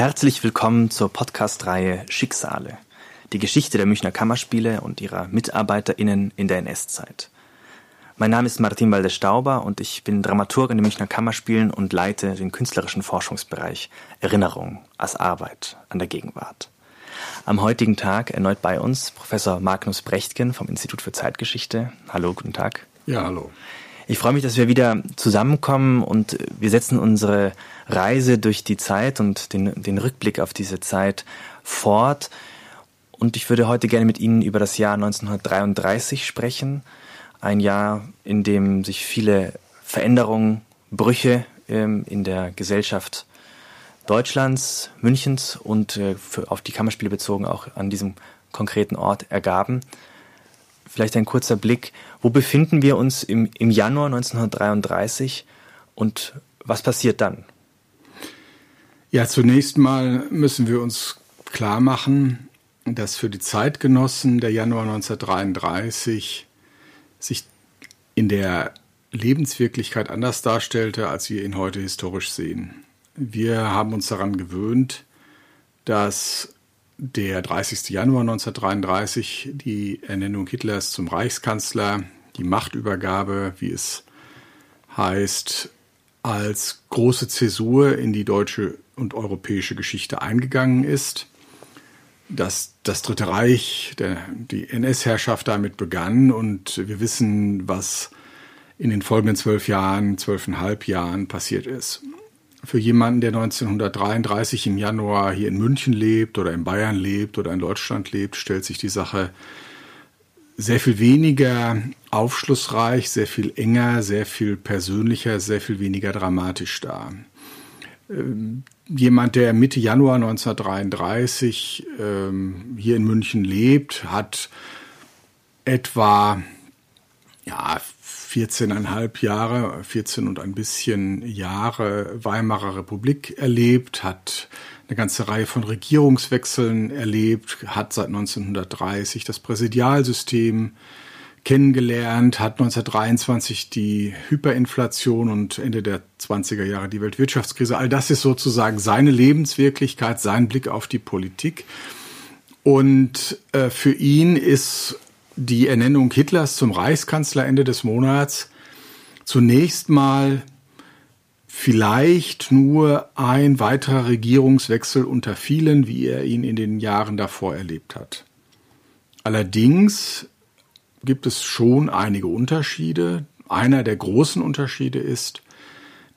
Herzlich willkommen zur Podcast-Reihe Schicksale. Die Geschichte der Münchner Kammerspiele und ihrer MitarbeiterInnen in der NS-Zeit. Mein Name ist Martin Walde-Stauber und ich bin Dramaturg in den Münchner Kammerspielen und leite den künstlerischen Forschungsbereich Erinnerung als Arbeit an der Gegenwart. Am heutigen Tag erneut bei uns Professor Magnus Brechtgen vom Institut für Zeitgeschichte. Hallo, guten Tag. Ja, hallo. Ich freue mich, dass wir wieder zusammenkommen und wir setzen unsere Reise durch die Zeit und den, den Rückblick auf diese Zeit fort. Und ich würde heute gerne mit Ihnen über das Jahr 1933 sprechen. Ein Jahr, in dem sich viele Veränderungen, Brüche ähm, in der Gesellschaft Deutschlands, Münchens und äh, auf die Kammerspiele bezogen auch an diesem konkreten Ort ergaben. Vielleicht ein kurzer Blick. Wo befinden wir uns im, im Januar 1933 und was passiert dann? Ja, zunächst mal müssen wir uns klar machen, dass für die Zeitgenossen der Januar 1933 sich in der Lebenswirklichkeit anders darstellte, als wir ihn heute historisch sehen. Wir haben uns daran gewöhnt, dass der 30. Januar 1933 die Ernennung Hitlers zum Reichskanzler, die Machtübergabe, wie es heißt, als große Zäsur in die deutsche und europäische Geschichte eingegangen ist. Dass das Dritte Reich, der, die NS-Herrschaft damit begann und wir wissen, was in den folgenden zwölf Jahren, zwölfeinhalb Jahren passiert ist für jemanden, der 1933 im Januar hier in München lebt oder in Bayern lebt oder in Deutschland lebt, stellt sich die Sache sehr viel weniger aufschlussreich, sehr viel enger, sehr viel persönlicher, sehr viel weniger dramatisch dar. Ähm, jemand, der Mitte Januar 1933 ähm, hier in München lebt, hat etwa ja, 14,5 Jahre, 14 und ein bisschen Jahre Weimarer Republik erlebt, hat eine ganze Reihe von Regierungswechseln erlebt, hat seit 1930 das Präsidialsystem kennengelernt, hat 1923 die Hyperinflation und Ende der 20er Jahre die Weltwirtschaftskrise. All das ist sozusagen seine Lebenswirklichkeit, sein Blick auf die Politik. Und äh, für ihn ist die Ernennung Hitlers zum Reichskanzler Ende des Monats zunächst mal vielleicht nur ein weiterer Regierungswechsel unter vielen, wie er ihn in den Jahren davor erlebt hat. Allerdings gibt es schon einige Unterschiede. Einer der großen Unterschiede ist,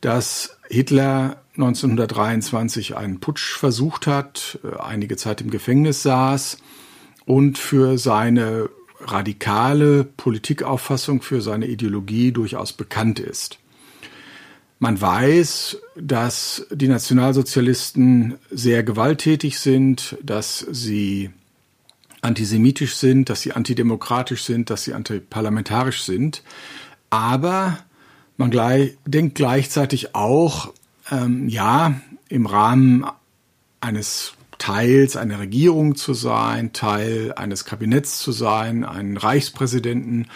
dass Hitler 1923 einen Putsch versucht hat, äh, einige Zeit im Gefängnis saß und für seine radikale Politikauffassung für seine Ideologie durchaus bekannt ist. Man weiß, dass die Nationalsozialisten sehr gewalttätig sind, dass sie antisemitisch sind, dass sie antidemokratisch sind, dass sie antiparlamentarisch sind. Aber man gleich, denkt gleichzeitig auch, ähm, ja, im Rahmen eines Teils einer Regierung zu sein, Teil eines Kabinetts zu sein, einen Reichspräsidenten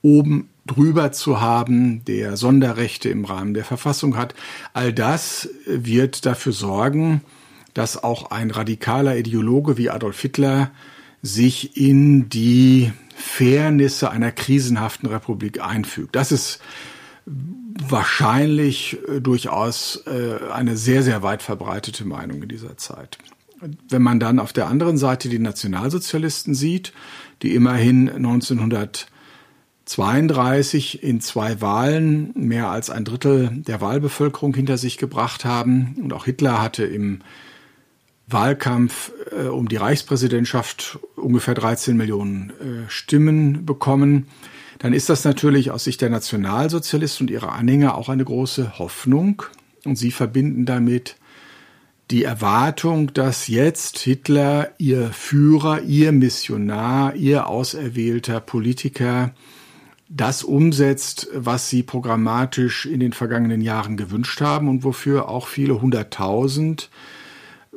oben drüber zu haben, der Sonderrechte im Rahmen der Verfassung hat. All das wird dafür sorgen, dass auch ein radikaler Ideologe wie Adolf Hitler sich in die Fairnisse einer krisenhaften Republik einfügt. Das ist wahrscheinlich durchaus äh, eine sehr, sehr weit verbreitete Meinung in dieser Zeit. Wenn man dann auf der anderen Seite die Nationalsozialisten sieht, die immerhin 1932 in zwei Wahlen mehr als ein Drittel der Wahlbevölkerung hinter sich gebracht haben, und auch Hitler hatte im Wahlkampf äh, um die Reichspräsidentschaft ungefähr 13 Millionen äh, Stimmen bekommen, dann ist das natürlich aus Sicht der Nationalsozialisten und ihrer Anhänger auch eine große Hoffnung. Und sie verbinden damit die Erwartung, dass jetzt Hitler, ihr Führer, ihr Missionar, ihr auserwählter Politiker das umsetzt, was sie programmatisch in den vergangenen Jahren gewünscht haben und wofür auch viele hunderttausend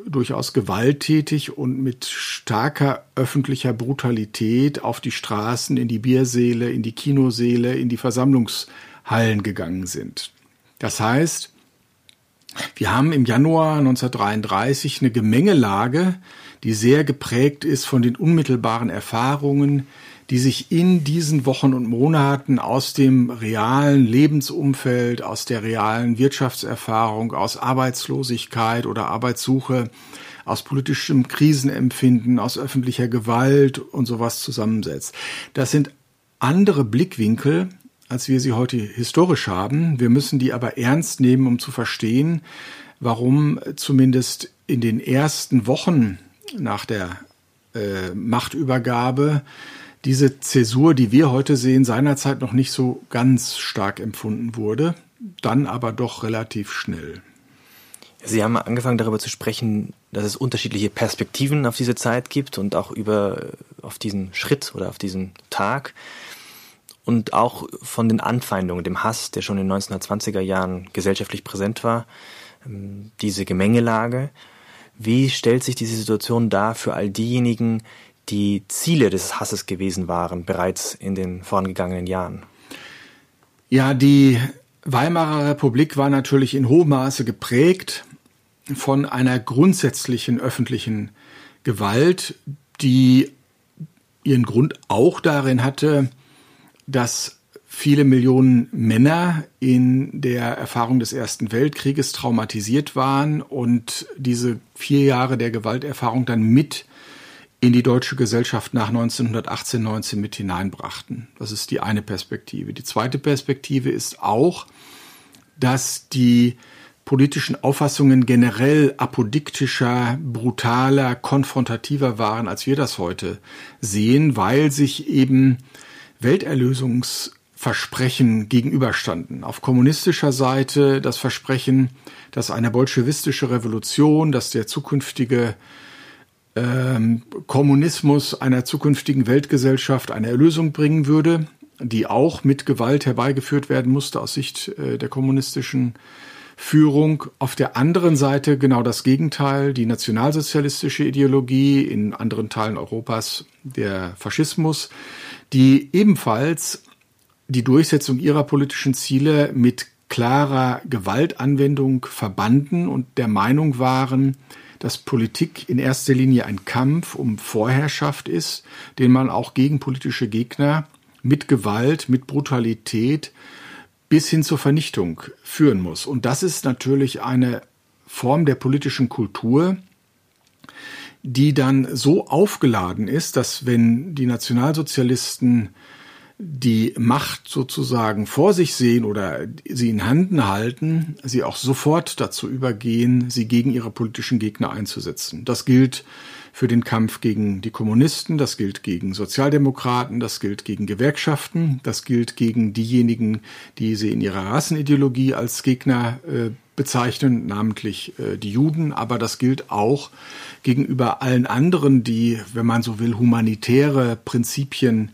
durchaus gewalttätig und mit starker öffentlicher Brutalität auf die Straßen, in die Biersäle, in die Kinosäle, in die Versammlungshallen gegangen sind. Das heißt, Wir haben im Januar 1933 eine Gemengelage, die sehr geprägt ist von den unmittelbaren Erfahrungen, die sich in diesen Wochen und Monaten aus dem realen Lebensumfeld, aus der realen Wirtschaftserfahrung, aus Arbeitslosigkeit oder Arbeitssuche, aus politischem Krisenempfinden, aus öffentlicher Gewalt und sowas zusammensetzt. Das sind andere Blickwinkel, als wir sie heute historisch haben. Wir müssen die aber ernst nehmen, um zu verstehen, warum zumindest in den ersten Wochen nach der äh, Machtübergabe diese Zäsur, die wir heute sehen, seinerzeit noch nicht so ganz stark empfunden wurde, dann aber doch relativ schnell. Sie haben angefangen darüber zu sprechen, dass es unterschiedliche Perspektiven auf diese Zeit gibt und auch über auf diesen Schritt oder auf diesen Tag und auch von den Anfeindungen, dem Hass, der schon in den 1920er Jahren gesellschaftlich präsent war, ähm, diese Gemengelage. Wie stellt sich diese Situation dar für all diejenigen, die Ziele des Hasses gewesen waren, bereits in den vorangegangenen Jahren? Ja, die Weimarer Republik war natürlich in hohem Maße geprägt von einer grundsätzlichen öffentlichen Gewalt, die ihren Grund auch darin hatte, dass viele Millionen Männer in der Erfahrung des Ersten Weltkrieges traumatisiert waren und diese vier Jahre der Gewalterfahrung dann mit in die deutsche Gesellschaft nach 1918, 19 mit hineinbrachten. Das ist die eine Perspektive. Die zweite Perspektive ist auch, dass die politischen Auffassungen generell apodiktischer, brutaler, konfrontativer waren, als wir das heute sehen, weil sich eben Welterlösungsversprechen gegenüberstanden. Auf kommunistischer Seite das Versprechen, dass eine bolschewistische Revolution, dass der zukünftige ähm, Kommunismus einer zukünftigen Weltgesellschaft eine Erlösung bringen würde, die auch mit Gewalt herbeigeführt werden musste aus Sicht äh, der kommunistischen Führung. Auf der anderen Seite genau das Gegenteil, die nationalsozialistische Ideologie, in anderen Teilen Europas der Faschismus, die ebenfalls die Durchsetzung ihrer politischen Ziele mit klarer Gewaltanwendung verbanden und der Meinung waren, dass Politik in erster Linie ein Kampf um Vorherrschaft ist, den man auch gegen politische Gegner mit Gewalt, mit Brutalität bis hin zur Vernichtung führen muss. Und das ist natürlich eine Form der politischen Kultur, die dann so aufgeladen ist, dass wenn die Nationalsozialisten die Macht sozusagen vor sich sehen oder sie in Handen halten, sie auch sofort dazu übergehen, sie gegen ihre politischen Gegner einzusetzen. Das gilt für den Kampf gegen die Kommunisten, das gilt gegen Sozialdemokraten, das gilt gegen Gewerkschaften, das gilt gegen diejenigen, die sie in ihrer Rassenideologie als Gegner äh, bezeichnen, namentlich äh, die Juden, aber das gilt auch gegenüber allen anderen, die, wenn man so will, humanitäre Prinzipien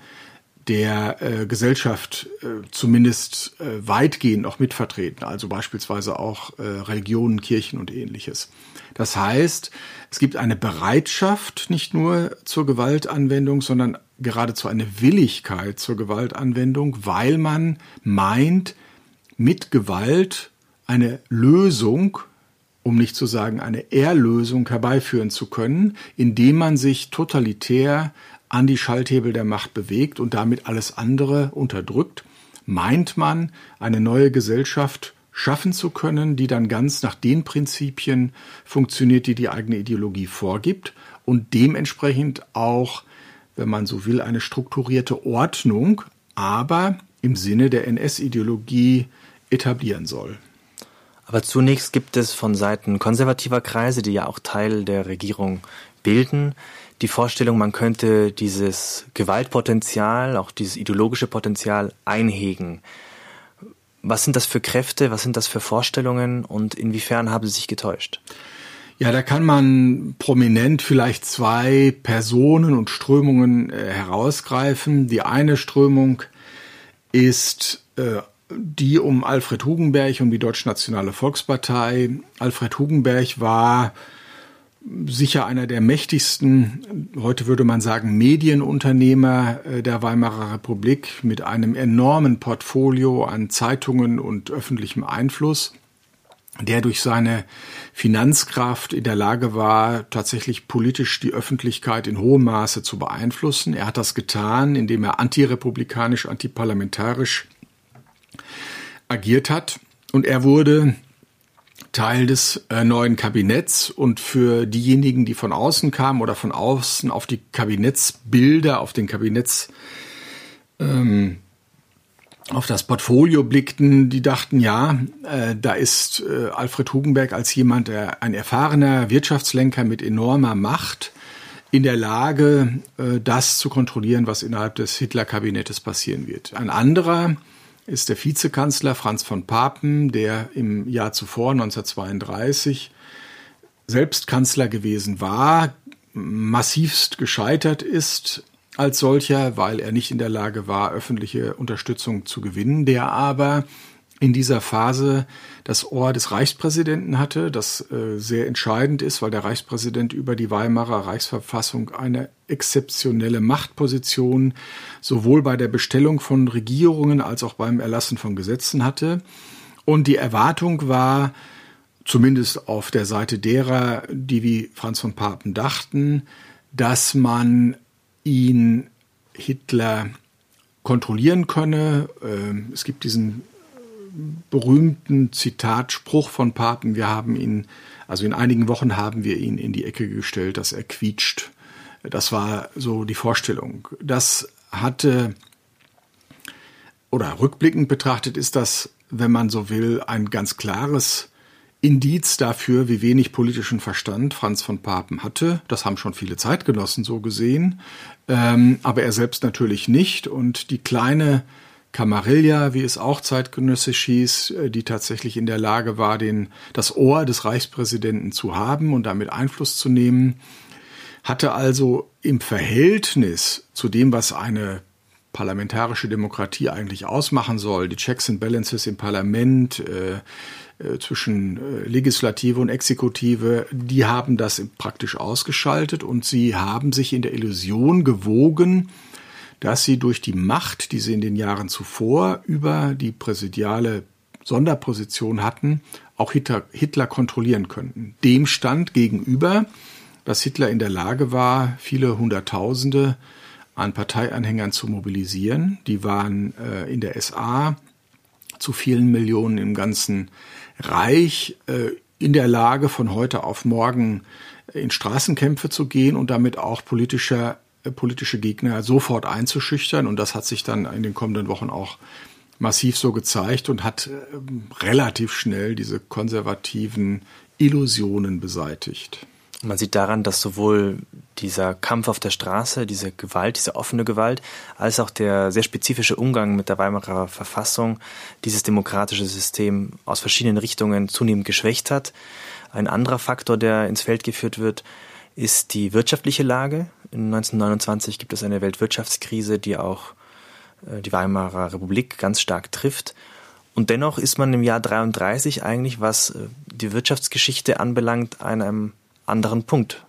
der äh, Gesellschaft äh, zumindest äh, weitgehend noch mitvertreten, also beispielsweise auch äh, Religionen, Kirchen und ähnliches. Das heißt, es gibt eine Bereitschaft nicht nur zur Gewaltanwendung, sondern geradezu eine Willigkeit zur Gewaltanwendung, weil man meint, mit Gewalt eine Lösung, um nicht zu sagen eine Erlösung herbeiführen zu können, indem man sich totalitär an die Schalthebel der Macht bewegt und damit alles andere unterdrückt, meint man, eine neue Gesellschaft schaffen zu können, die dann ganz nach den Prinzipien funktioniert, die die eigene Ideologie vorgibt und dementsprechend auch, wenn man so will, eine strukturierte Ordnung, aber im Sinne der NS-Ideologie etablieren soll. Aber zunächst gibt es von Seiten konservativer Kreise, die ja auch Teil der Regierung bilden, die Vorstellung, man könnte dieses Gewaltpotenzial, auch dieses ideologische Potenzial einhegen. Was sind das für Kräfte, was sind das für Vorstellungen und inwiefern haben sie sich getäuscht? Ja, da kann man prominent vielleicht zwei Personen und Strömungen äh, herausgreifen. Die eine Strömung ist äh, die um Alfred Hugenberg und die Deutschnationale Volkspartei. Alfred Hugenberg war sicher einer der mächtigsten, heute würde man sagen, Medienunternehmer äh, der Weimarer Republik mit einem enormen Portfolio an Zeitungen und öffentlichem Einfluss. der durch seine Finanzkraft in der Lage war, tatsächlich politisch die Öffentlichkeit in hohem Maße zu beeinflussen. Er hat das getan, indem er antirepublikanisch, antiparlamentarisch agiert hat. Und er wurde Teil des äh, neuen Kabinetts und für diejenigen, die von außen kamen oder von außen auf die Kabinettsbilder, auf den Kabinetts ähm, auf das Portfolio blickten, die dachten, ja, äh, da ist äh, Alfred Hugenberg als jemand, der ein erfahrener Wirtschaftslenker mit enormer Macht in der Lage, äh, das zu kontrollieren, was innerhalb des Hitler-Kabinettes passieren wird. Ein anderer ist der Vizekanzler Franz von Papen, der im Jahr zuvor, 1932, selbst Kanzler gewesen war, massivst gescheitert ist als solcher, weil er nicht in der Lage war, öffentliche Unterstützung zu gewinnen, der aber in dieser Phase das Ohr des Reichspräsidenten hatte, das äh, sehr entscheidend ist, weil der Reichspräsident über die Weimarer Reichsverfassung eine exzeptionelle Machtposition sowohl bei der Bestellung von Regierungen als auch beim Erlassen von Gesetzen hatte. Und die Erwartung war, zumindest auf der Seite derer, die wie Franz von Papen dachten, dass man ihn Hitler kontrollieren könne. Ähm, es gibt diesen berühmten Zitatspruch von Papen, wir haben ihn, also in einigen Wochen haben wir ihn in die Ecke gestellt, dass er quietscht. Das war so die Vorstellung. Das hatte, oder rückblickend betrachtet ist das, wenn man so will, ein ganz klares Indiz dafür, wie wenig politischen Verstand Franz von Papen hatte. Das haben schon viele Zeitgenossen so gesehen, ähm, aber er selbst natürlich nicht. Und die kleine Camarilla, wie es auch zeitgenössisch hieß, äh, die tatsächlich in der Lage war, den, das Ohr des Reichspräsidenten zu haben und damit Einfluss zu nehmen, hatte also im Verhältnis zu dem, was eine parlamentarische Demokratie eigentlich ausmachen soll, die Checks and Balances im Parlament äh, äh, zwischen äh, Legislative und Exekutive, die haben das praktisch ausgeschaltet und sie haben sich in der Illusion gewogen, dass sie durch die Macht, die sie in den Jahren zuvor über die präsidiale Sonderposition hatten, auch Hitler, Hitler kontrollieren könnten. Dem stand gegenüber, dass Hitler in der Lage war, viele Hunderttausende an Parteianhängern zu mobilisieren. Die waren äh, in der SA zu vielen Millionen im ganzen Reich äh, in der Lage, von heute auf morgen in Straßenkämpfe zu gehen und damit auch politischer äh, politische Gegner sofort einzuschüchtern. Und das hat sich dann in den kommenden Wochen auch massiv so gezeigt und hat äh, relativ schnell diese konservativen Illusionen beseitigt. Man sieht daran, dass sowohl dieser Kampf auf der Straße, diese Gewalt, diese offene Gewalt, als auch der sehr spezifische Umgang mit der Weimarer Verfassung dieses demokratische System aus verschiedenen Richtungen zunehmend geschwächt hat. Ein anderer Faktor, der ins Feld geführt wird, ist die wirtschaftliche Lage. In 1929 gibt es eine Weltwirtschaftskrise, die auch äh, die Weimarer Republik ganz stark trifft. Und dennoch ist man im Jahr 33 eigentlich, was äh, die Wirtschaftsgeschichte anbelangt, an einem anderen Punkt.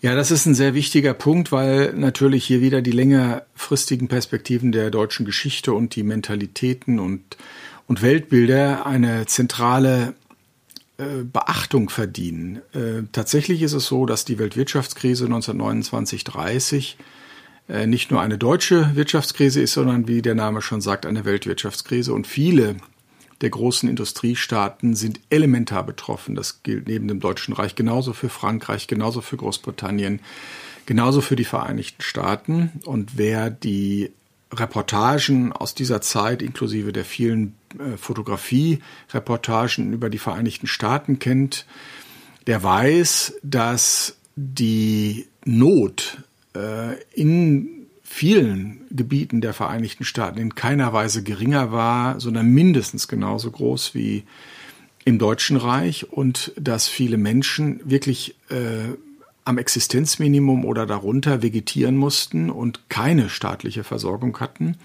Ja, das ist ein sehr wichtiger Punkt, weil natürlich hier wieder die längerfristigen Perspektiven der deutschen Geschichte und die Mentalitäten und, und Weltbilder eine zentrale äh, Beachtung verdienen. Äh, tatsächlich ist es so, dass die Weltwirtschaftskrise 1929-30 äh, nicht nur eine deutsche Wirtschaftskrise ist, sondern wie der Name schon sagt, eine Weltwirtschaftskrise. Und viele der großen Industriestaaten sind elementar betroffen. Das gilt neben dem Deutschen Reich genauso für Frankreich, genauso für Großbritannien, genauso für die Vereinigten Staaten. Und wer die Reportagen aus dieser Zeit, inklusive der vielen Fotografie-Reportagen über die Vereinigten Staaten kennt, der weiß, dass die Not äh, in vielen Gebieten der Vereinigten Staaten in keiner Weise geringer war, sondern mindestens genauso groß wie im Deutschen Reich und dass viele Menschen wirklich äh, am Existenzminimum oder darunter vegetieren mussten und keine staatliche Versorgung hatten.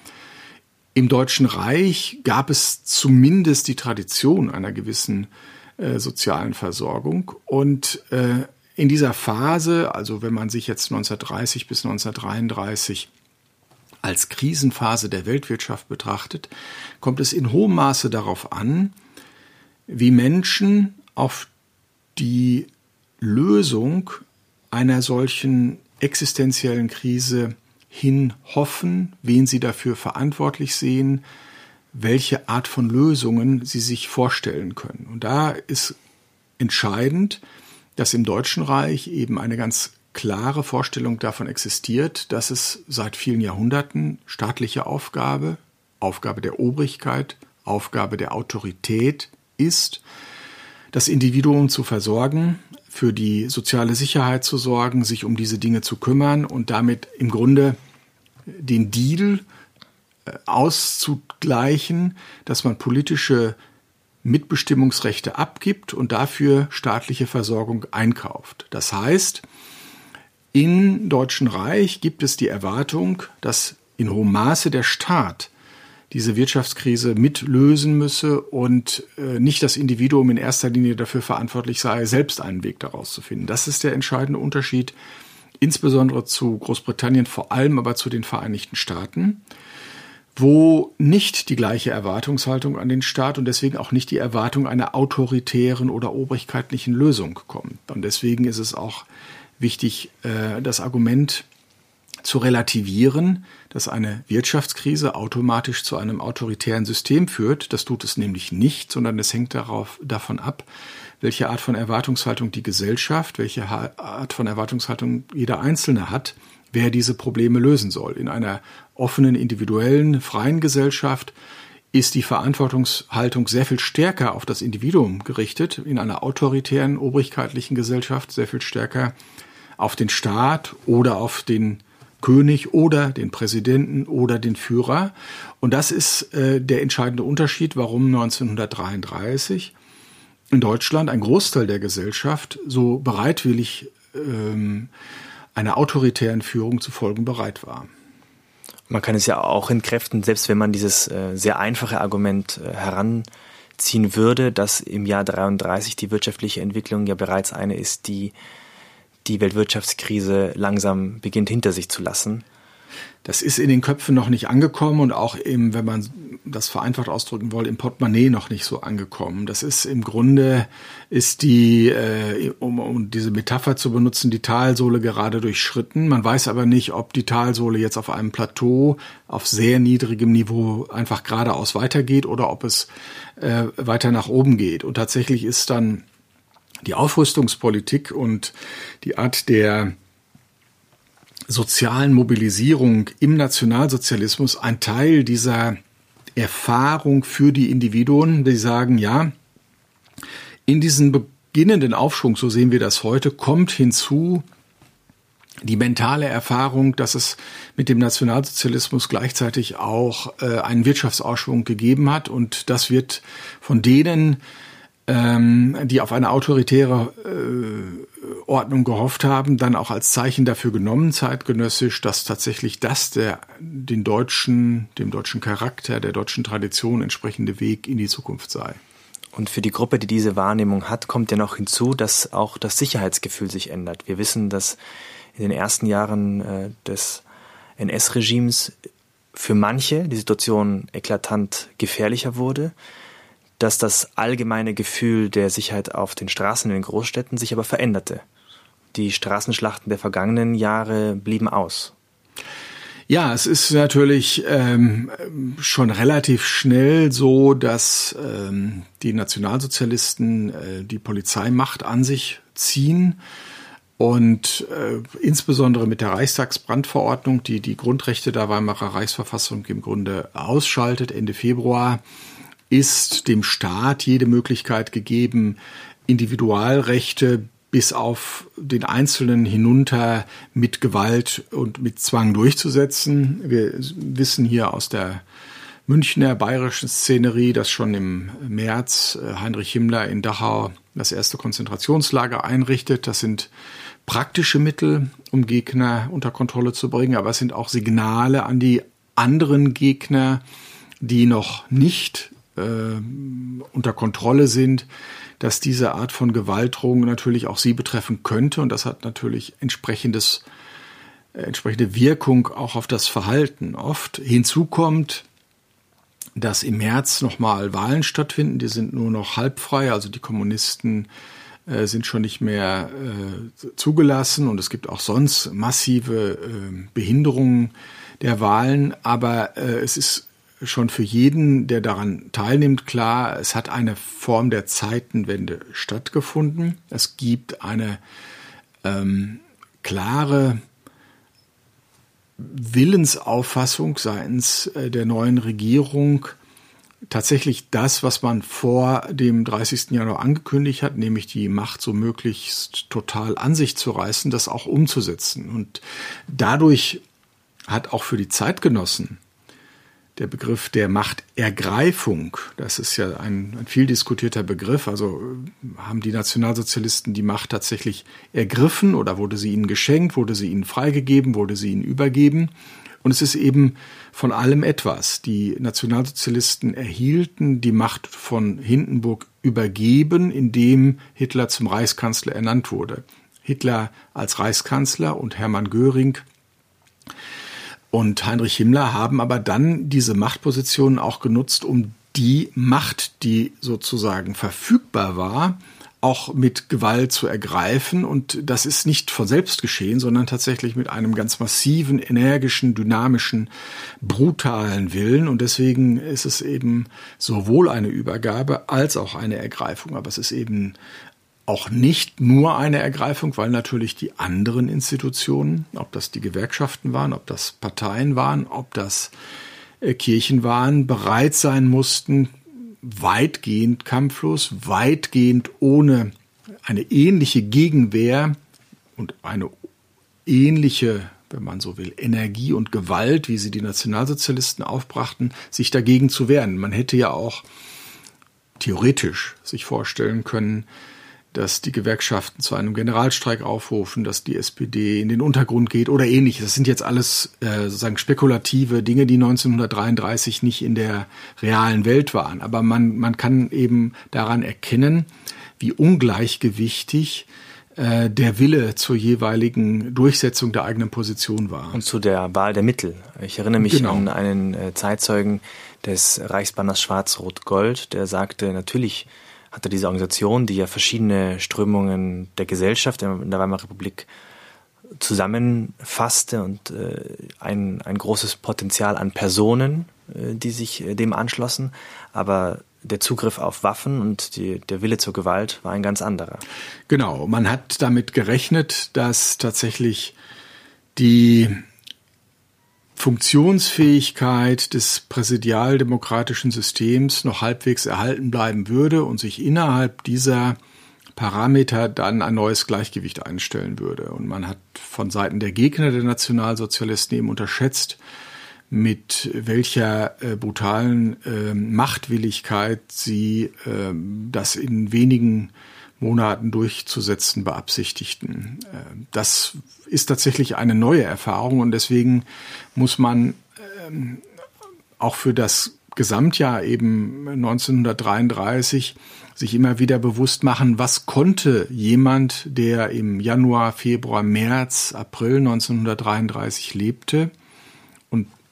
Im Deutschen Reich gab es zumindest die Tradition einer gewissen äh, sozialen Versorgung. Und äh, in dieser Phase, also wenn man sich jetzt 1930 bis 1933 als Krisenphase der Weltwirtschaft betrachtet, kommt es in hohem Maße darauf an, wie Menschen auf die Lösung einer solchen existenziellen Krise hin hoffen, wen sie dafür verantwortlich sehen, welche Art von Lösungen sie sich vorstellen können. Und da ist entscheidend, dass im Deutschen Reich eben eine ganz klare Vorstellung davon existiert, dass es seit vielen Jahrhunderten staatliche Aufgabe, Aufgabe der Obrigkeit, Aufgabe der Autorität ist, das Individuum zu versorgen, für die soziale Sicherheit zu sorgen, sich um diese Dinge zu kümmern und damit im Grunde den Deal äh, auszugleichen, dass man politische Mitbestimmungsrechte abgibt und dafür staatliche Versorgung einkauft. Das heißt, im Deutschen Reich gibt es die Erwartung, dass in hohem Maße der Staat diese Wirtschaftskrise mitlösen müsse und äh, nicht das Individuum in erster Linie dafür verantwortlich sei, selbst einen Weg daraus zu finden. Das ist der entscheidende Unterschied, insbesondere zu Großbritannien, vor allem aber zu den Vereinigten Staaten, wo nicht die gleiche Erwartungshaltung an den Staat und deswegen auch nicht die Erwartung einer autoritären oder obrigkeitlichen Lösung kommt. Und deswegen ist es auch wichtig, äh, das Argument zu relativieren, dass eine Wirtschaftskrise automatisch zu einem autoritären System führt. Das tut es nämlich nicht, sondern es hängt darauf, davon ab, welche Art von Erwartungshaltung die Gesellschaft, welche Art von Erwartungshaltung jeder Einzelne hat, wer diese Probleme lösen soll. In einer offenen, individuellen, freien Gesellschaft ist die Verantwortungshaltung sehr viel stärker auf das Individuum gerichtet, in einer autoritären, obrigkeitlichen Gesellschaft sehr viel stärker auf den Staat oder auf den König oder den Präsidenten oder den Führer. Und das ist äh, der entscheidende Unterschied, warum 1933 in Deutschland ein Großteil der Gesellschaft so bereitwillig ähm, einer autoritären Führung zu folgen bereit war. Man kann es ja auch entkräften, selbst wenn man dieses äh, sehr einfache Argument äh, heranziehen würde, dass im Jahr 33 die wirtschaftliche Entwicklung ja bereits eine ist, die die Weltwirtschaftskrise langsam beginnt hinter sich zu lassen. Das ist in den Köpfen noch nicht angekommen und auch eben, wenn man das vereinfacht ausdrücken will, im Portemonnaie noch nicht so angekommen. Das ist im Grunde, ist die, äh, um, um diese Metapher zu benutzen, die Talsohle gerade durchschritten. Man weiß aber nicht, ob die Talsohle jetzt auf einem Plateau auf sehr niedrigem Niveau einfach geradeaus weitergeht oder ob es äh, weiter nach oben geht. Und tatsächlich ist dann die Aufrüstungspolitik und die Art der sozialen Mobilisierung im Nationalsozialismus ein Teil dieser Erfahrung für die Individuen, die sagen, ja, in diesen beginnenden Aufschwung, so sehen wir das heute, kommt hinzu die mentale Erfahrung, dass es mit dem Nationalsozialismus gleichzeitig auch äh, einen Wirtschaftsausschwung gegeben hat und das wird von denen ähm, die auf eine autoritäre äh, Ordnung gehofft haben, dann auch als Zeichen dafür genommen, zeitgenössisch, dass tatsächlich das der den deutschen, dem deutschen Charakter, der deutschen Tradition entsprechende Weg in die Zukunft sei. Und für die Gruppe, die diese Wahrnehmung hat, kommt ja noch hinzu, dass auch das Sicherheitsgefühl sich ändert. Wir wissen, dass in den ersten Jahren äh, des NS-Regimes für manche die Situation eklatant gefährlicher wurde dass das allgemeine Gefühl der Sicherheit auf den Straßen in den Großstädten sich aber veränderte. Die Straßenschlachten der vergangenen Jahre blieben aus. Ja, es ist natürlich ähm, schon relativ schnell so, dass ähm, die Nationalsozialisten äh, die Polizeimacht an sich ziehen und äh, insbesondere mit der Reichstagsbrandverordnung, die die Grundrechte der Weimarer Reichsverfassung im Grunde ausschaltet, Ende Februar, ist dem Staat jede Möglichkeit gegeben, Individualrechte bis auf den Einzelnen hinunter mit Gewalt und mit Zwang durchzusetzen. Wir wissen hier aus der Münchner bayerischen Szenerie, dass schon im März äh, Heinrich Himmler in Dachau das erste Konzentrationslager einrichtet. Das sind praktische Mittel, um Gegner unter Kontrolle zu bringen, aber es sind auch Signale an die anderen Gegner, die noch nicht äh, unter Kontrolle sind, dass diese Art von Gewaltdrohung natürlich auch sie betreffen könnte und das hat natürlich entsprechendes äh, entsprechende Wirkung auch auf das Verhalten. Oft hinzu kommt, dass im März nochmal Wahlen stattfinden. Die sind nur noch halbfrei, also die Kommunisten äh, sind schon nicht mehr äh, zugelassen und es gibt auch sonst massive äh, Behinderungen der Wahlen. Aber äh, es ist schon für jeden, der daran teilnimmt, klar, es hat eine Form der Zeitenwende stattgefunden. Es gibt eine ähm, klare Willensauffassung seitens äh, der neuen Regierung, tatsächlich das, was man vor dem 30. Januar angekündigt hat, nämlich die Macht so möglichst total an sich zu reißen, das auch umzusetzen. Und dadurch hat auch für die Zeitgenossen der Begriff der Machtergreifung, das ist ja ein, ein, viel diskutierter Begriff, also äh, haben die Nationalsozialisten die Macht tatsächlich ergriffen oder wurde sie ihnen geschenkt, wurde sie ihnen freigegeben, wurde sie ihnen übergeben. Und es ist eben von allem etwas. Die Nationalsozialisten erhielten die Macht von Hindenburg übergeben, indem Hitler zum Reichskanzler ernannt wurde. Hitler als Reichskanzler und Hermann Göring und Heinrich Himmler haben aber dann diese Machtpositionen auch genutzt, um die Macht, die sozusagen verfügbar war, auch mit Gewalt zu ergreifen. Und das ist nicht von selbst geschehen, sondern tatsächlich mit einem ganz massiven, energischen, dynamischen, brutalen Willen. Und deswegen ist es eben sowohl eine Übergabe als auch eine Ergreifung. Aber es ist eben auch nicht nur eine Ergreifung, weil natürlich die anderen Institutionen, ob das die Gewerkschaften waren, ob das Parteien waren, ob das äh, Kirchen waren, bereit sein mussten, weitgehend kampflos, weitgehend ohne eine ähnliche Gegenwehr und eine ähnliche, wenn man so will, Energie und Gewalt, wie sie die Nationalsozialisten aufbrachten, sich dagegen zu wehren. Man hätte ja auch theoretisch sich vorstellen können, dass die Gewerkschaften zu einem Generalstreik aufrufen, dass die SPD in den Untergrund geht oder ähnliches. Das sind jetzt alles äh, sozusagen spekulative Dinge, die 1933 nicht in der realen Welt waren. Aber man, man kann eben daran erkennen, wie ungleichgewichtig äh, der Wille zur jeweiligen Durchsetzung der eigenen Position war. Und zu der Wahl der Mittel. Ich erinnere mich genau. an einen äh, Zeitzeugen des Reichsbanners Schwarz-Rot-Gold, der sagte, natürlich hatte diese Organisation, die ja verschiedene Strömungen der Gesellschaft in der Weimarer Republik zusammenfasste und äh, ein, ein großes Potenzial an Personen, äh, die sich äh, dem anschlossen. Aber der Zugriff auf Waffen und die, der Wille zur Gewalt war ein ganz anderer. Genau, man hat damit gerechnet, dass tatsächlich die Funktionsfähigkeit des präsidialdemokratischen Systems noch halbwegs erhalten bleiben würde und sich innerhalb dieser Parameter dann ein neues Gleichgewicht einstellen würde. Und man hat von Seiten der Gegner der Nationalsozialisten eben unterschätzt, mit welcher äh, brutalen äh, Machtwilligkeit sie äh, das in wenigen Monaten durchzusetzen beabsichtigten. Äh, das ist tatsächlich eine neue Erfahrung und deswegen muss man ähm, auch für das Gesamtjahr eben 1933 sich immer wieder bewusst machen, was konnte jemand, der im Januar, Februar, März, April 1933 lebte,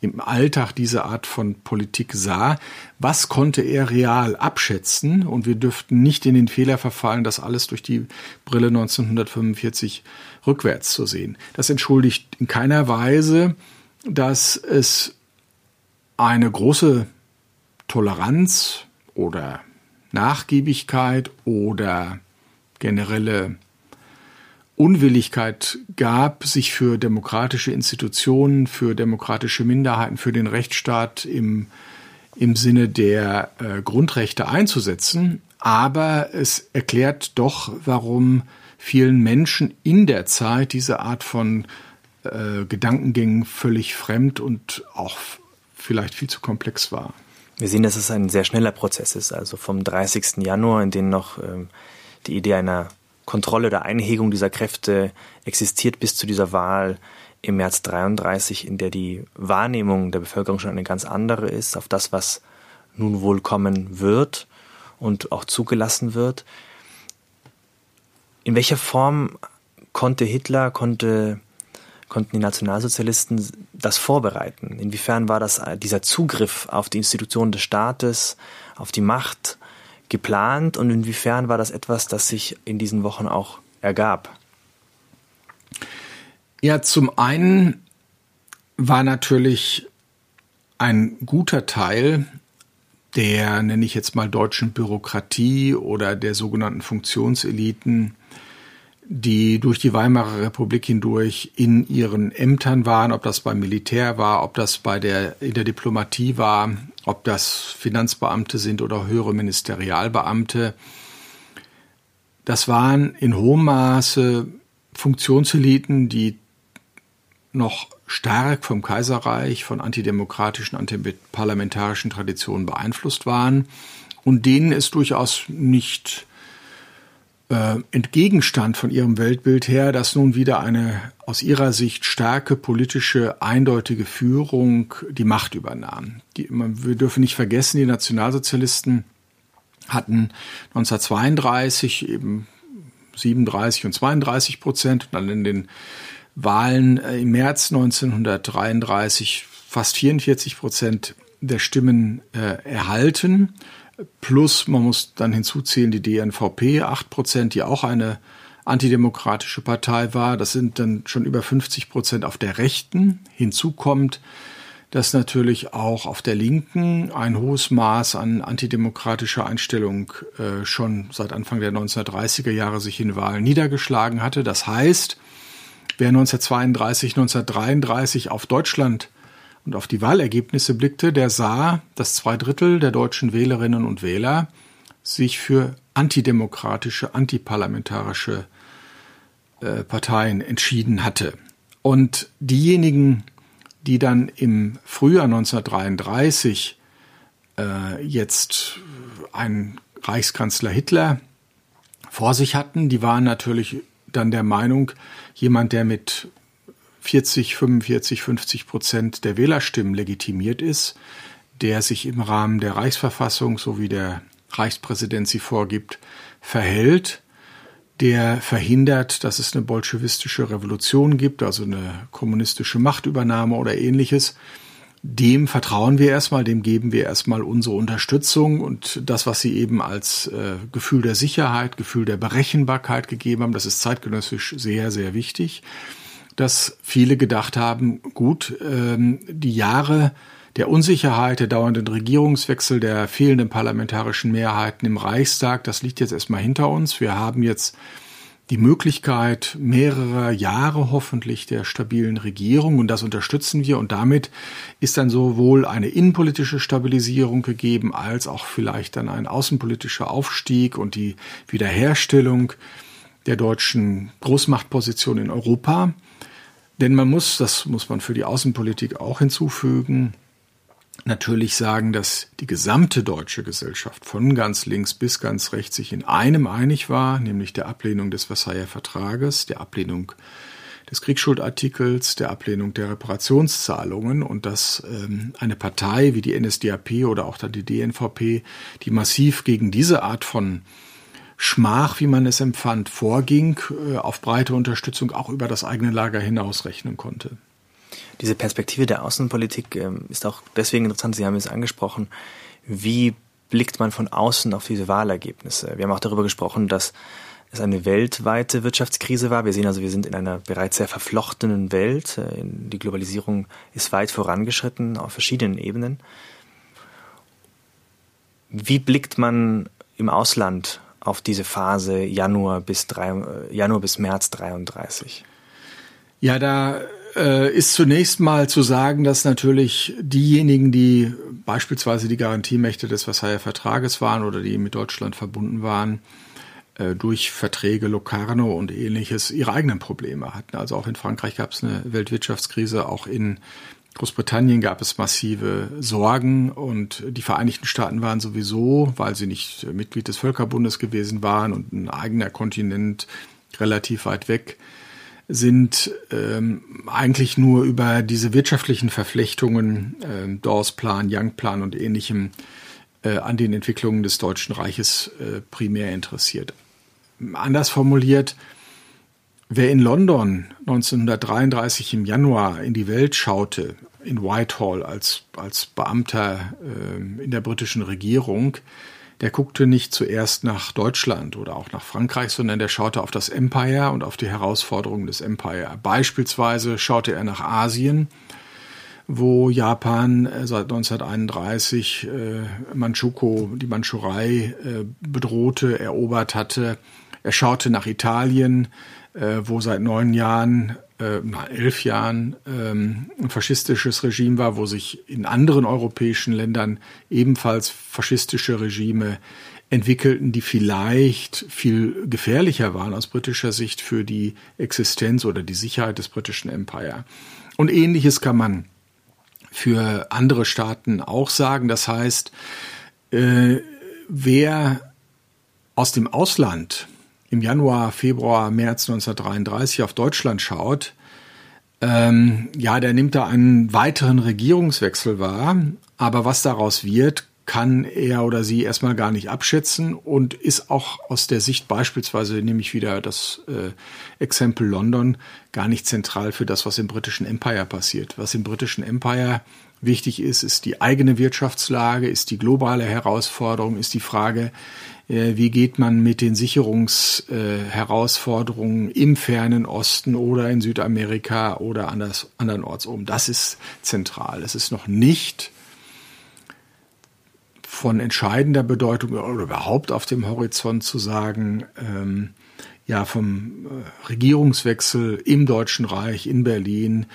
im Alltag diese Art von Politik sah, was konnte er real abschätzen? Und wir dürften nicht in den Fehler verfallen, das alles durch die Brille 1945 rückwärts zu sehen. Das entschuldigt in keiner Weise, dass es eine große Toleranz oder Nachgiebigkeit oder generelle Unwilligkeit gab, sich für demokratische Institutionen, für demokratische Minderheiten, für den Rechtsstaat im, im Sinne der äh, Grundrechte einzusetzen. Aber es erklärt doch, warum vielen Menschen in der Zeit diese Art von äh, Gedankengängen völlig fremd und auch vielleicht viel zu komplex war. Wir sehen, dass es ein sehr schneller Prozess ist, also vom 30. Januar, in dem noch ähm, die Idee einer Kontrolle oder Einhegung dieser Kräfte existiert bis zu dieser Wahl im März 33, in der die Wahrnehmung der Bevölkerung schon eine ganz andere ist auf das, was nun wohl kommen wird und auch zugelassen wird. In welcher Form konnte Hitler, konnte konnten die Nationalsozialisten das vorbereiten? Inwiefern war das äh, dieser Zugriff auf die Institutionen des Staates, auf die Macht geplant und inwiefern war das etwas, das sich in diesen Wochen auch ergab? Ja, zum einen war natürlich ein guter Teil der, nenne ich jetzt mal, deutschen Bürokratie oder der sogenannten Funktionseliten, die durch die Weimarer Republik hindurch in ihren Ämtern waren, ob das beim Militär war, ob das bei der, in der Diplomatie war, ob das Finanzbeamte sind oder höhere Ministerialbeamte. Das waren in hohem Maße Funktionseliten, die noch stark vom Kaiserreich, von antidemokratischen, antiparlamentarischen Traditionen beeinflusst waren und denen es durchaus nicht äh, entgegenstand von ihrem Weltbild her, dass nun wieder eine aus ihrer Sicht starke politische, eindeutige Führung die Macht übernahm. Die, wir dürfen nicht vergessen, die Nationalsozialisten hatten 1932 eben 37 und 32 Prozent und dann in den Wahlen äh, im März 1933 fast 44 Prozent der Stimmen äh, erhalten. Plus, man muss dann hinzuzählen, die DNVP, 8 Prozent, die auch eine antidemokratische Partei war. Das sind dann schon über 50 Prozent auf der Rechten. Hinzu kommt, dass natürlich auch auf der Linken ein hohes Maß an antidemokratischer Einstellung äh, schon seit Anfang der 1930er Jahre sich in Wahlen niedergeschlagen hatte. Das heißt, Wer 1932, 1933 auf Deutschland und auf die Wahlergebnisse blickte, der sah, dass zwei Drittel der deutschen Wählerinnen und Wähler sich für antidemokratische, antiparlamentarische äh, Parteien entschieden hatte. Und diejenigen, die dann im Frühjahr 1933 äh, jetzt einen Reichskanzler Hitler vor sich hatten, die waren natürlich dann der Meinung, jemand, der mit 40, 45, 50 Prozent der Wählerstimmen legitimiert ist, der sich im Rahmen der Reichsverfassung, so wie der Reichspräsident sie vorgibt, verhält, der verhindert, dass es eine bolschewistische Revolution gibt, also eine kommunistische Machtübernahme oder ähnliches, dem vertrauen wir erstmal, dem geben wir erstmal unsere Unterstützung und das, was Sie eben als äh, Gefühl der Sicherheit, Gefühl der Berechenbarkeit gegeben haben, das ist zeitgenössisch sehr, sehr wichtig, dass viele gedacht haben, gut, ähm, die Jahre der Unsicherheit, der dauernden Regierungswechsel, der fehlenden parlamentarischen Mehrheiten im Reichstag, das liegt jetzt erstmal hinter uns. Wir haben jetzt die Möglichkeit mehrerer Jahre hoffentlich der stabilen Regierung und das unterstützen wir und damit ist dann sowohl eine innenpolitische Stabilisierung gegeben als auch vielleicht dann ein außenpolitischer Aufstieg und die Wiederherstellung der deutschen Großmachtposition in Europa. Denn man muss, das muss man für die Außenpolitik auch hinzufügen, natürlich sagen, dass die gesamte deutsche Gesellschaft von ganz links bis ganz rechts sich in einem einig war, nämlich der Ablehnung des Versailler Vertrages, der Ablehnung des Kriegsschuldartikels, der Ablehnung der Reparationszahlungen und dass ähm, eine Partei wie die NSDAP oder auch dann die DNVP, die massiv gegen diese Art von Schmach, wie man es empfand, vorging, äh, auf breite Unterstützung auch über das eigene Lager hinaus rechnen konnte. Diese Perspektive der Außenpolitik ähm, ist auch deswegen interessant, Sie haben es angesprochen, wie blickt man von außen auf diese Wahlergebnisse? Wir haben auch darüber gesprochen, dass es eine weltweite Wirtschaftskrise war. Wir sehen also, wir sind in einer bereits sehr verflochtenen Welt. Äh, die Globalisierung ist weit vorangeschritten auf verschiedenen Ebenen. Wie blickt man im Ausland auf diese Phase Januar bis, drei, äh, Januar bis März 33? Ja, da äh, ist zunächst mal zu sagen, dass natürlich diejenigen, die beispielsweise die Garantiemächte des Versailler Vertrages waren oder die mit Deutschland verbunden waren, äh, durch Verträge Locarno und ähnliches ihre eigenen Probleme hatten. Also auch in Frankreich gab es eine Weltwirtschaftskrise, auch in Großbritannien gab es massive Sorgen und die Vereinigten Staaten waren sowieso, weil sie nicht Mitglied des Völkerbundes gewesen waren und ein eigener Kontinent relativ weit weg, sind ähm, eigentlich nur über diese wirtschaftlichen Verflechtungen, äh, Dawes-Plan, Young-Plan und ähnlichem äh, an den Entwicklungen des Deutschen Reiches äh, primär interessiert. Anders formuliert, Wer in London 1933 im Januar in die Welt schaute, in Whitehall als, als Beamter äh, in der britischen Regierung, der guckte nicht zuerst nach Deutschland oder auch nach Frankreich, sondern der schaute auf das Empire und auf die Herausforderungen des Empire. Beispielsweise schaute er nach Asien, wo Japan äh, seit 1931 äh, Manchukuo, die Mandschurei äh, bedrohte, erobert hatte. Er schaute nach Italien, äh, wo seit neun Jahren äh, elf Jahren ähm, ein faschistisches Regime war, wo sich in anderen europäischen Ländern ebenfalls faschistische Regime entwickelten, die vielleicht viel gefährlicher waren aus britischer Sicht für die Existenz oder die Sicherheit des britischen Empire. Und ähnliches kann man für andere Staaten auch sagen. Das heißt, äh, wer aus dem Ausland im Januar, Februar, März 1933 auf Deutschland schaut, ähm, ja, der nimmt da einen weiteren Regierungswechsel wahr. Aber was daraus wird, kann er oder sie erstmal gar nicht abschätzen und ist auch aus der Sicht beispielsweise, nehme ich wieder das äh, Exempel London, gar nicht zentral für das, was im britischen Empire passiert. Was im britischen Empire wichtig ist, ist die eigene Wirtschaftslage, ist die globale Herausforderung, ist die Frage, äh, wie geht man mit den Sicherungsherausforderungen im fernen Osten oder in Südamerika oder anders, andernorts um. Das ist zentral. Es ist noch nicht von entscheidender Bedeutung oder überhaupt auf dem Horizont zu sagen, ähm, ja, vom äh, Regierungswechsel im Deutschen Reich, in Berlin, äh,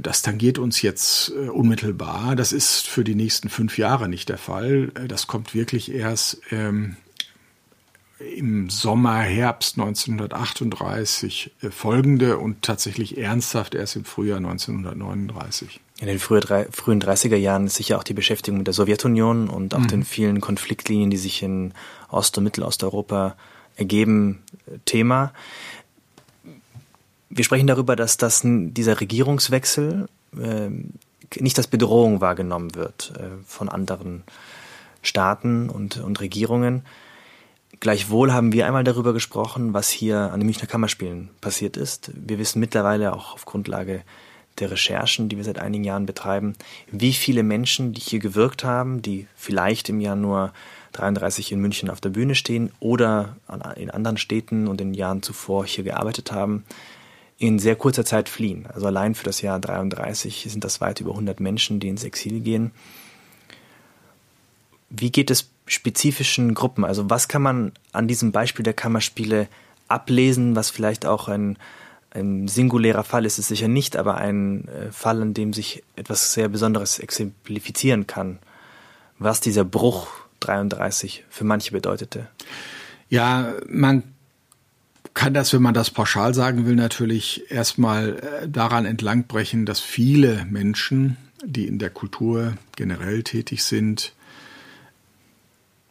das tangiert uns jetzt äh, unmittelbar. Das ist für die nächsten fünf Jahre nicht der Fall. Äh, das kommt wirklich erst ähm, im Sommer, Herbst 1938 äh, folgende und tatsächlich ernsthaft erst im Frühjahr 1939. In den frühen 30er Jahren ist sicher auch die Beschäftigung mit der Sowjetunion und auch mhm. den vielen Konfliktlinien, die sich in Ost- und Mittelosteuropa ergeben, Thema. Wir sprechen darüber, dass das, dieser Regierungswechsel äh, nicht als Bedrohung wahrgenommen wird äh, von anderen Staaten und, und Regierungen. Gleichwohl haben wir einmal darüber gesprochen, was hier an den Münchner Kammerspielen passiert ist. Wir wissen mittlerweile auch auf Grundlage der Recherchen, die wir seit einigen Jahren betreiben, wie viele Menschen, die hier gewirkt haben, die vielleicht im Januar 33 in München auf der Bühne stehen oder in anderen Städten und in Jahren zuvor hier gearbeitet haben, in sehr kurzer Zeit fliehen. Also allein für das Jahr 33 sind das weit über 100 Menschen, die ins Exil gehen. Wie geht es spezifischen Gruppen? Also was kann man an diesem Beispiel der Kammerspiele ablesen, was vielleicht auch ein, ein singulärer Fall ist, es sicher nicht, aber ein äh, Fall, in dem sich etwas sehr Besonderes exemplifizieren kann, was dieser Bruch 33 für manche bedeutete? Ja, man kann das, wenn man das pauschal sagen will, natürlich erstmal äh, daran entlangbrechen, dass viele Menschen, die in der Kultur generell tätig sind,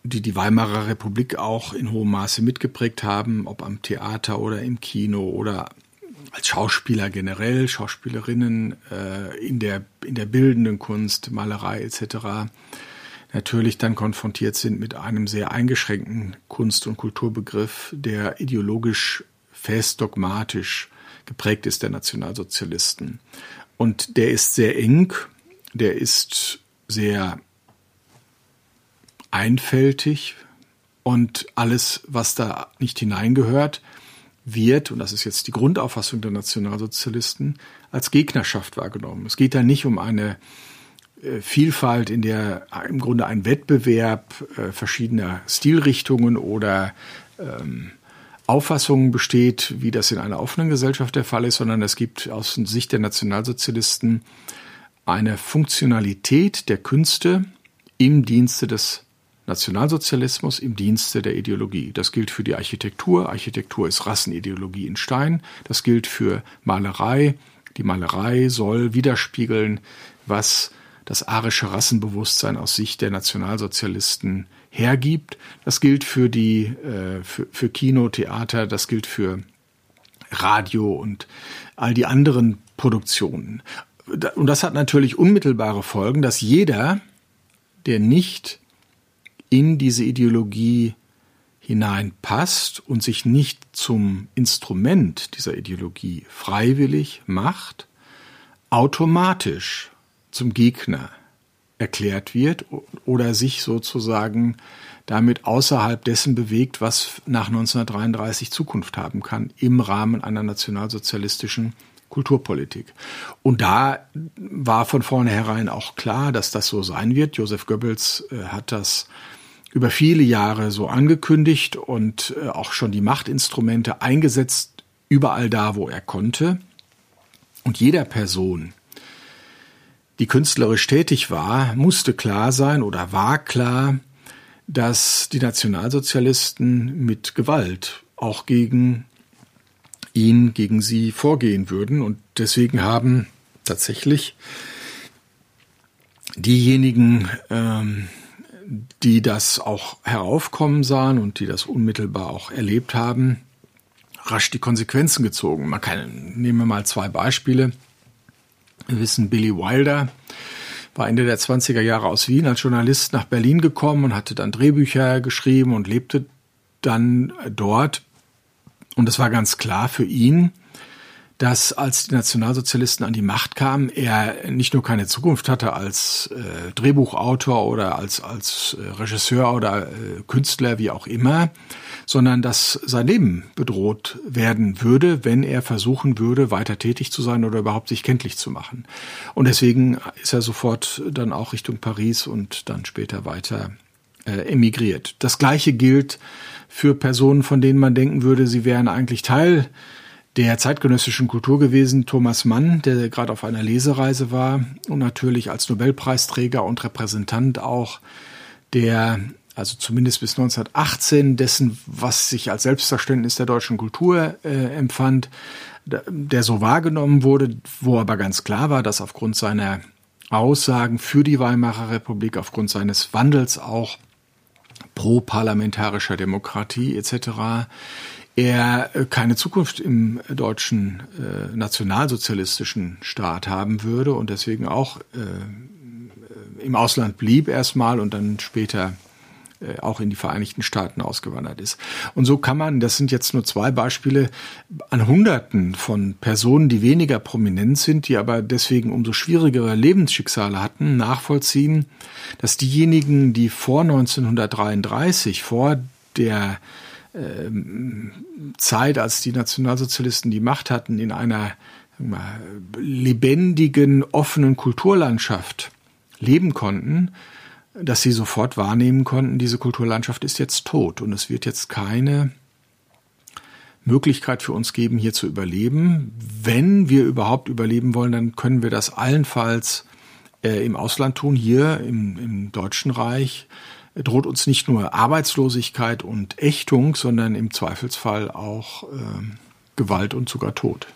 die die Weimarer Republik auch in hohem Maße mitgeprägt haben, ob am Theater oder im Kino oder als Schauspieler generell, Schauspielerinnen äh, in, der, in der bildenden Kunst, Malerei etc. natürlich dann konfrontiert sind mit einem sehr eingeschränkten Kunst- und Kulturbegriff, der ideologisch fest dogmatisch geprägt ist der Nationalsozialisten. Und der ist sehr eng, der ist sehr einfältig und alles, was da nicht hineingehört, wird, und das ist jetzt die Grundauffassung der Nationalsozialisten, als Gegnerschaft wahrgenommen. Es geht da nicht um eine Vielfalt, in der im Grunde ein Wettbewerb äh, verschiedener Stilrichtungen oder ähm, Auffassungen besteht, wie das in einer offenen Gesellschaft der Fall ist, sondern es gibt aus Sicht der Nationalsozialisten eine Funktionalität der Künste im Dienste des Nationalsozialismus im Dienste der Ideologie. Das gilt für die Architektur. Architektur ist Rassenideologie in Stein. Das gilt für Malerei. Die Malerei soll widerspiegeln, was das arische Rassenbewusstsein aus Sicht der Nationalsozialisten hergibt. Das gilt für die äh, für, für Kino, Theater, das gilt für Radio und all die anderen Produktionen. Und das hat natürlich unmittelbare Folgen, dass jeder, der nicht in diese Ideologie hineinpasst und sich nicht zum Instrument dieser Ideologie freiwillig macht, automatisch zum Gegner erklärt wird oder sich sozusagen damit außerhalb dessen bewegt, was nach 1933 Zukunft haben kann im Rahmen einer nationalsozialistischen Kulturpolitik. Und da war von vornherein auch klar, dass das so sein wird. Joseph Goebbels äh, hat das über viele Jahre so angekündigt und äh, auch schon die Machtinstrumente eingesetzt, überall da, wo er konnte. Und jeder Person, die künstlerisch tätig war, musste klar sein oder war klar, dass die Nationalsozialisten mit Gewalt auch gegen ihn, gegen sie vorgehen würden. Und deswegen haben tatsächlich diejenigen, ähm, die das auch heraufkommen sahen und die das unmittelbar auch erlebt haben, rasch die Konsequenzen gezogen. Man kann, nehmen wir mal zwei Beispiele. Wir wissen, Billy Wilder war Ende der 20er Jahre aus Wien als Journalist nach Berlin gekommen und hatte dann Drehbücher geschrieben und lebte dann dort. Und es war ganz klar für ihn, dass als die Nationalsozialisten an die Macht kamen, er nicht nur keine Zukunft hatte als äh, Drehbuchautor oder als, als äh, Regisseur oder äh, Künstler, wie auch immer, sondern dass sein Leben bedroht werden würde, wenn er versuchen würde, weiter tätig zu sein oder überhaupt sich kenntlich zu machen. Und deswegen ist er sofort dann auch Richtung Paris und dann später weiter äh, emigriert. Das Gleiche gilt für Personen, von denen man denken würde, sie wären eigentlich Teil der zeitgenössischen Kultur gewesen, Thomas Mann, der gerade auf einer Lesereise war und natürlich als Nobelpreisträger und Repräsentant auch der, also zumindest bis 1918, dessen, was sich als Selbstverständnis der deutschen Kultur äh, empfand, der so wahrgenommen wurde, wo aber ganz klar war, dass aufgrund seiner Aussagen für die Weimarer Republik, aufgrund seines Wandels auch pro-parlamentarischer Demokratie etc er äh, keine Zukunft im deutschen äh, nationalsozialistischen Staat haben würde und deswegen auch äh, im Ausland blieb erstmal und dann später äh, auch in die Vereinigten Staaten ausgewandert ist. Und so kann man, das sind jetzt nur zwei Beispiele, an Hunderten von Personen, die weniger prominent sind, die aber deswegen umso schwierigere Lebensschicksale hatten, nachvollziehen, dass diejenigen, die vor 1933, vor der Zeit, als die Nationalsozialisten die Macht hatten, in einer mal, lebendigen, offenen Kulturlandschaft leben konnten, dass sie sofort wahrnehmen konnten, diese Kulturlandschaft ist jetzt tot und es wird jetzt keine Möglichkeit für uns geben, hier zu überleben. Wenn wir überhaupt überleben wollen, dann können wir das allenfalls äh, im Ausland tun, hier im, im Deutschen Reich, droht uns nicht nur Arbeitslosigkeit und Ächtung, sondern im Zweifelsfall auch äh, Gewalt und sogar Tod.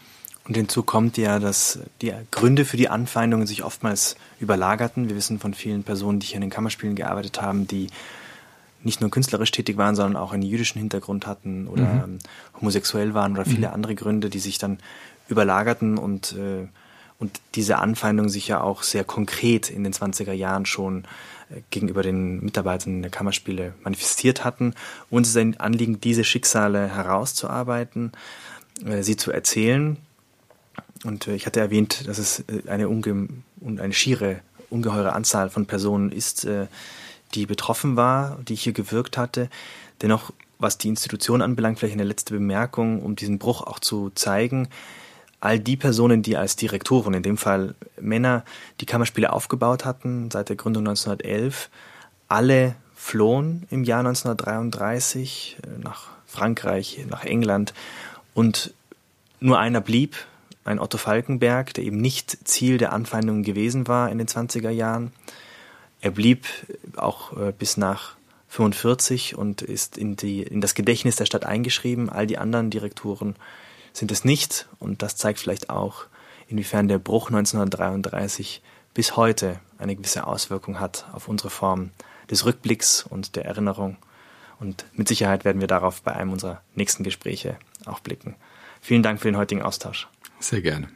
Und hinzu kommt ja, dass die Gründe für die Anfeindungen sich oftmals überlagerten. Wir wissen von vielen Personen, die hier in den Kammerspielen gearbeitet haben, die nicht nur künstlerisch tätig waren, sondern auch einen jüdischen Hintergrund hatten oder mhm. Ähm, homosexuell waren oder viele mhm. andere Gründe, die sich dann überlagerten und, äh, und diese Anfeindungen sich ja auch sehr konkret in den 20er Jahren schon gegenüber den Mitarbeitern der Kammerspiele manifestiert hatten. Uns ist ein Anliegen, diese Schicksale herauszuarbeiten, äh, sie zu erzählen. Und äh, ich hatte erwähnt, dass es äh, eine, unge eine schiere, ungeheure Anzahl von Personen ist, die betroffen war, die hier gewirkt hatte. Dennoch, was die Institution anbelangt, vielleicht eine letzte Bemerkung, um diesen Bruch auch zu zeigen all die Personen, die als Direktoren, in dem Fall Männer, die Kammerspiele aufgebaut hatten, seit der Gründung 1911, alle flohen im Jahr 1933 äh, nach Frankreich, nach England und nur einer blieb, ein Otto Falkenberg, der eben nicht Ziel der Anfeindungen gewesen war in den 20er Jahren. Er blieb auch äh, bis nach 45 und ist in, die, in das Gedächtnis der Stadt eingeschrieben. All die anderen Direktoren sind es nicht. Und das zeigt vielleicht auch, inwiefern der Bruch 1933 bis heute eine gewisse Auswirkung hat auf unsere Form des Rückblicks und der Erinnerung. Und mit Sicherheit werden wir darauf bei einem unserer nächsten Gespräche auch blicken. Vielen Dank für den heutigen Austausch. Sehr gerne.